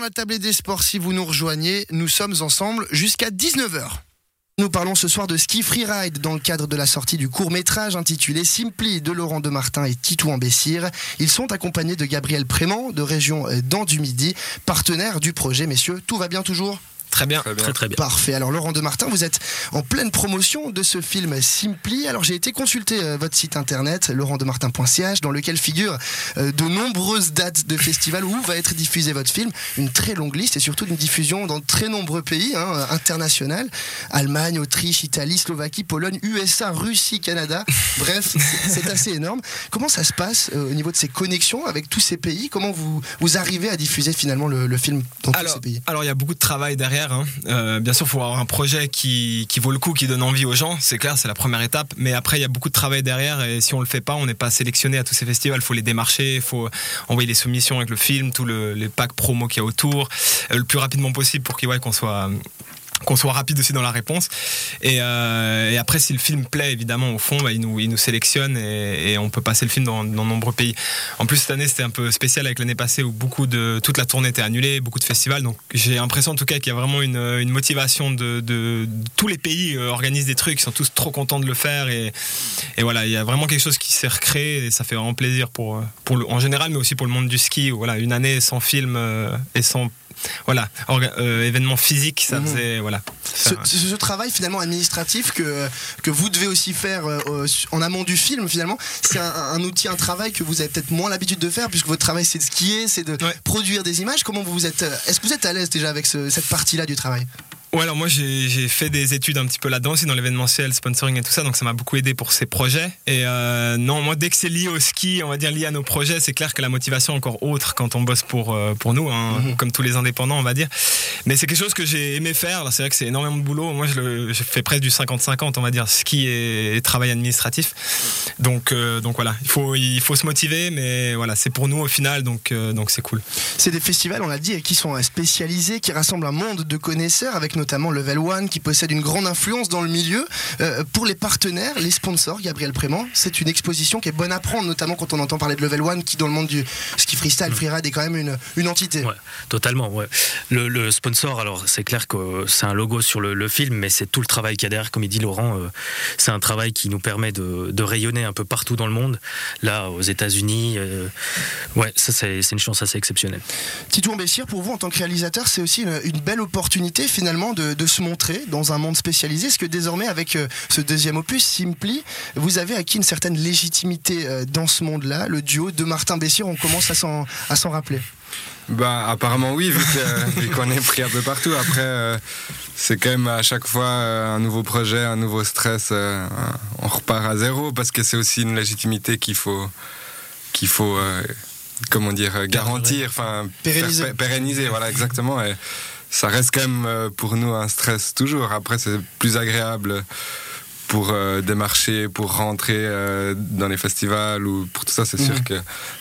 la table des sports, si vous nous rejoignez, nous sommes ensemble jusqu'à 19h. Nous parlons ce soir de ski freeride dans le cadre de la sortie du court métrage intitulé Simply de Laurent Demartin et Titou Ambessir. Ils sont accompagnés de Gabriel Prément de région Dents du Midi, partenaire du projet. Messieurs, tout va bien toujours? Très bien, très, très bien. Parfait. Alors Laurent de Martin, vous êtes en pleine promotion de ce film Simply. Alors j'ai été consulter euh, votre site internet laurentdemartin.ch dans lequel figurent euh, de nombreuses dates de festivals où va être diffusé votre film, une très longue liste et surtout une diffusion dans de très nombreux pays hein, internationaux Allemagne, Autriche, Italie, Slovaquie, Pologne, USA, Russie, Canada. Bref, c'est assez énorme. Comment ça se passe euh, au niveau de ces connexions avec tous ces pays? Comment vous vous arrivez à diffuser finalement le, film dans tous ces pays? Alors il y a beaucoup de travail derrière Hein. Euh, bien sûr, il faut avoir un projet qui, vaut le coup, qui donne envie aux gens. C'est clair, c'est la première étape. Mais après, il y a beaucoup de travail derrière. Et si on le fait pas, on n'est pas sélectionné à tous ces festivals. Il faut les démarcher, il faut envoyer les soumissions avec le film, tous les packs promo qu'il y a autour, euh, le plus rapidement possible pour qu'on soit qu'on soit rapide aussi dans la réponse. Euh, et, après, si le film plaît, évidemment, au fond, bah, il, nous, sélectionne et, on peut passer le film dans, de nombreux pays. En plus, cette année, c'était un peu spécial avec l'année passée où beaucoup de, toute la tournée était annulée, beaucoup de festivals. Donc, j'ai l'impression, en tout cas, qu'il y a vraiment une, motivation de, Tous les pays euh, organisent des trucs, ils sont tous trop contents de le faire. Et, voilà, il y a vraiment quelque chose qui s'est recréé et ça fait vraiment plaisir pour, le, en général, mais aussi pour le monde du ski. voilà, une année sans film euh, et sans voilà, euh, événement physique, ça mhm. faisait voilà. Ce, ce, travail finalement administratif que que vous devez aussi faire euh, en amont du film finalement, c'est un, outil, un travail que vous avez peut-être moins l'habitude de faire puisque votre travail c'est de skier, c'est de produire des images. Comment vous êtes euh, Est-ce que vous êtes à l'aise déjà avec cette partie-là du travail? Ouais, alors moi j'ai fait des études un petit peu là-dedans aussi dans l'événementiel, sponsoring et tout ça, donc ça m'a beaucoup aidé pour ces projets. Et euh, non, moi dès que c'est lié au ski, on va dire lié à nos projets, c'est clair que la motivation est encore autre quand on bosse pour euh, pour nous, hein, mhm. comme tous les indépendants, on va dire. Mais c'est quelque chose que j'ai aimé faire. C'est vrai que c'est énormément de boulot. Moi, je, le, fais presque du 50-50, on va dire, ski et, travail administratif. Donc euh, donc voilà, il faut il faut se motiver, mais voilà, c'est pour nous au final, donc donc c'est cool. C'est des festivals, on l'a dit, qui sont spécialisés, qui rassemblent un monde de connaisseurs avec notamment Level One qui possède une grande influence dans le milieu. Euh, pour les partenaires, les sponsors, Gabriel Prément, c'est une exposition qui est bonne à prendre, notamment quand on entend parler de Level One qui dans le monde du ski freestyle, mm. freeride est quand même une, une entité. Ouais, totalement, ouais. Le, sponsor, alors c'est clair que c'est un logo sur le, film, mais c'est tout le travail qu'il y a derrière, comme il dit Laurent, euh, c'est un travail qui nous permet de, rayonner un peu partout dans le monde. Là, aux États-Unis, euh, ouais, ça c'est une chance assez exceptionnelle. Tito Bessir, pour vous en tant que réalisateur, c'est aussi une, belle opportunité finalement de, se montrer dans un monde spécialisé Est-ce que désormais, avec euh, ce deuxième opus, Simply, vous avez acquis une certaine légitimité euh, dans ce monde-là? Le duo de Martin Bessier, on commence à s'en rappeler bah, apparemment oui, vu qu'on est pris un peu partout. Après, euh, c'est quand même à chaque fois un nouveau projet, un nouveau stress. on repart à zéro parce que c'est aussi une légitimité qu'il faut, qu'il faut, comment dire, garantir, enfin pérenniser. pérenniser. Voilà, exactement. Et, ça reste quand même euh, pour nous un stress toujours. Après, c'est plus agréable pour euh, démarcher, pour rentrer euh, dans les festivals ou pour tout ça, c'est sûr mhm. que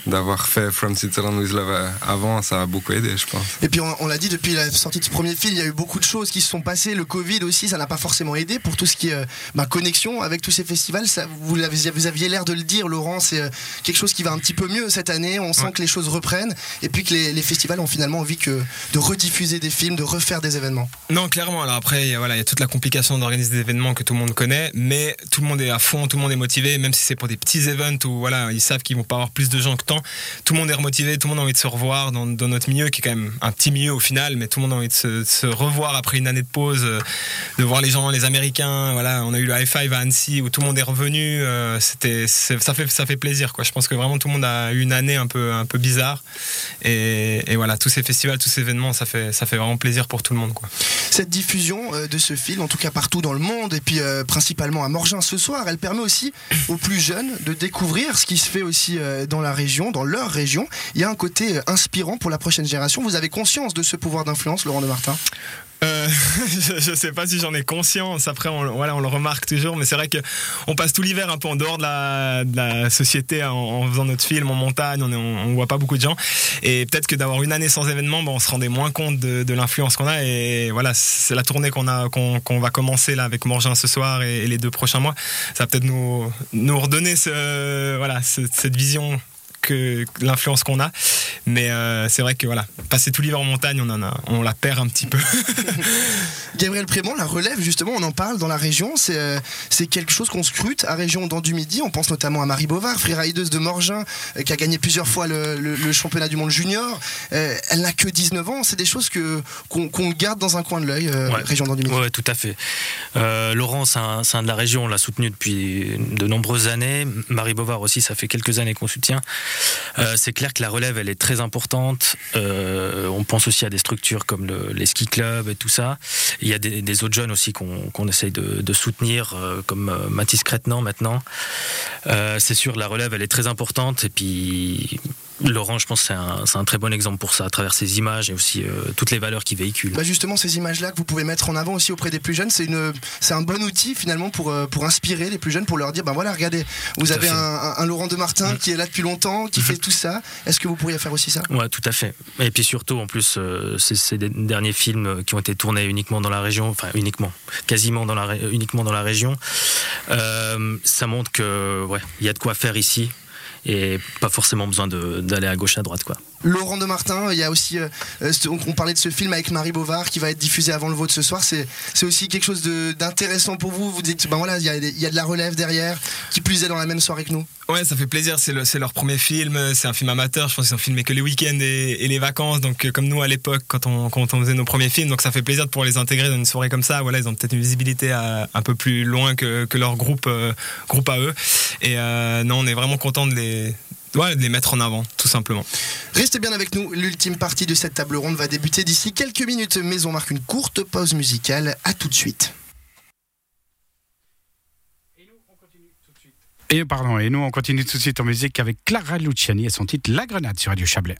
d'avoir fait From Switzerland with Love euh, avant, ça a beaucoup aidé, je pense. Et puis on, l'a dit, depuis la sortie de ce premier film, il y a eu beaucoup de choses qui se sont passées. Le Covid aussi, ça n'a pas forcément aidé pour tout ce qui est ma connexion avec tous ces festivals. Ça, vous, aviez, vous aviez l'air de le dire, Laurent, c'est quelque chose qui va un petit peu mieux cette année. On sent que les choses reprennent et puis que les, festivals ont finalement envie que de rediffuser des films, de refaire des événements. Non, clairement. Alors après, voilà, il y a toute la complication d'organiser des événements que tout le monde connaît mais tout le monde est à fond, tout le monde est motivé, même si c'est pour des petits events où voilà, ils savent qu'ils vont pas avoir plus de gens que tant. Tout le monde est remotivé, tout le monde a envie de se revoir dans, notre milieu qui est quand même un petit milieu au final, mais tout le monde a envie de se, revoir après une année de pause, euh, de voir les gens, les Américains. Voilà, on a eu le high five à Annecy où tout le monde est revenu. Euh, c'était, ça fait, ça fait plaisir quoi. Je pense que vraiment tout le monde a eu une année un peu, un peu bizarre. Et, voilà, tous ces festivals, tous ces événements, ça fait, ça fait vraiment plaisir pour tout le monde quoi. Cette diffusion euh, de ce film, en tout cas partout dans le monde, et puis principalement à Morgin ce soir. Elle permet aussi aux plus jeunes de découvrir ce qui se fait aussi euh, dans la région, dans leur région. Il y a un côté euh, inspirant pour la prochaine génération. Vous avez conscience de ce pouvoir d'influence, Laurent de Martin? Euh, je, ne sais pas si j'en ai conscience. Après, on, voilà, on le remarque toujours, mais c'est vrai que on passe tout l'hiver un peu en dehors de la, société en, faisant notre film en montagne. On, on, voit pas beaucoup de gens, et peut-être que d'avoir une année sans événement, on se rendait moins compte de, l'influence qu'on a. Et voilà, c'est la tournée qu'on a, qu'on va commencer là avec Morgin ce soir et, les deux prochains mois. Ça va peut-être nous nous redonner ce, voilà cette vision que l'influence qu'on a. Mais c'est vrai que voilà, passer tout l'hiver en montagne, on en a, on la perd un petit peu. Gabriel Prémont, la relève justement, on en parle dans la région. C'est c'est quelque chose qu'on scrute à région dans du Midi. On pense notamment à Marie Bovard, freerideuse de Morgin, qui a gagné plusieurs fois le, championnat du monde junior. elle n'a que 19 ans. C'est des choses que qu'on garde dans un coin de l'œil, région dans du Midi. Oui, tout à fait. Laurent, c'est un, un, de la région, on l'a soutenu depuis de nombreuses années. Marie Bovard aussi, ça fait quelques années qu'on soutient. Euh, c'est clair que la relève, elle est très importante. Euh, on pense aussi à des structures comme les ski clubs et tout ça. Il y a des, autres jeunes aussi qu'on essaye de, soutenir, euh, comme Mathis Crétenant maintenant. c'est sûr, la relève, elle est très importante. Et puis, Laurent, je pense que c'est un, très bon exemple pour ça, à travers ses images et aussi euh, toutes les valeurs qu'il véhicule. Bah justement, ces images-là que vous pouvez mettre en avant aussi auprès des plus jeunes, c'est un bon outil finalement pour, euh, pour inspirer les plus jeunes, pour leur dire, ben voilà, regardez, vous avez un, Laurent de Martin mm. qui est là depuis longtemps, qui fait tout ça. Est-ce que vous pourriez faire aussi ça? Ouais, tout à fait. Et puis surtout, en plus, euh, c'est des derniers films qui ont été tournés uniquement dans la région, enfin uniquement, quasiment dans la, uniquement dans la région. ça montre que ouais, il y a de quoi faire ici et pas forcément besoin d'aller à gauche à droite quoi. Laurent de Martin, il y a aussi, euh, euh, on parlait de ce film avec Marie Bovard qui va être diffusé avant le vote ce soir. C'est aussi quelque chose d'intéressant pour vous. Vous dites, ben voilà, il y, a, y, a, de la relève derrière, qui plus est dans la même soirée que nous. Ouais, ça fait plaisir. C'est le, leur premier film. C'est un film amateur. Je pense qu'ils ont filmé que les week-ends et, les vacances. Donc, euh, comme nous à l'époque, quand on, faisait nos premiers films. Donc, ça fait plaisir de pouvoir les intégrer dans une soirée comme ça. Voilà, ils ont peut-être une visibilité un peu plus loin que, que leur groupe, groupe à eux. Et non, on est vraiment content de les Ouais, de les mettre en avant, tout simplement. Restez bien avec nous, l'ultime partie de cette table ronde va débuter d'ici quelques minutes, mais on marque une courte pause musicale. À tout de suite. Et pardon, et nous on continue tout de suite en musique avec Clara Luciani et son titre La Grenade sur Radio Chablais.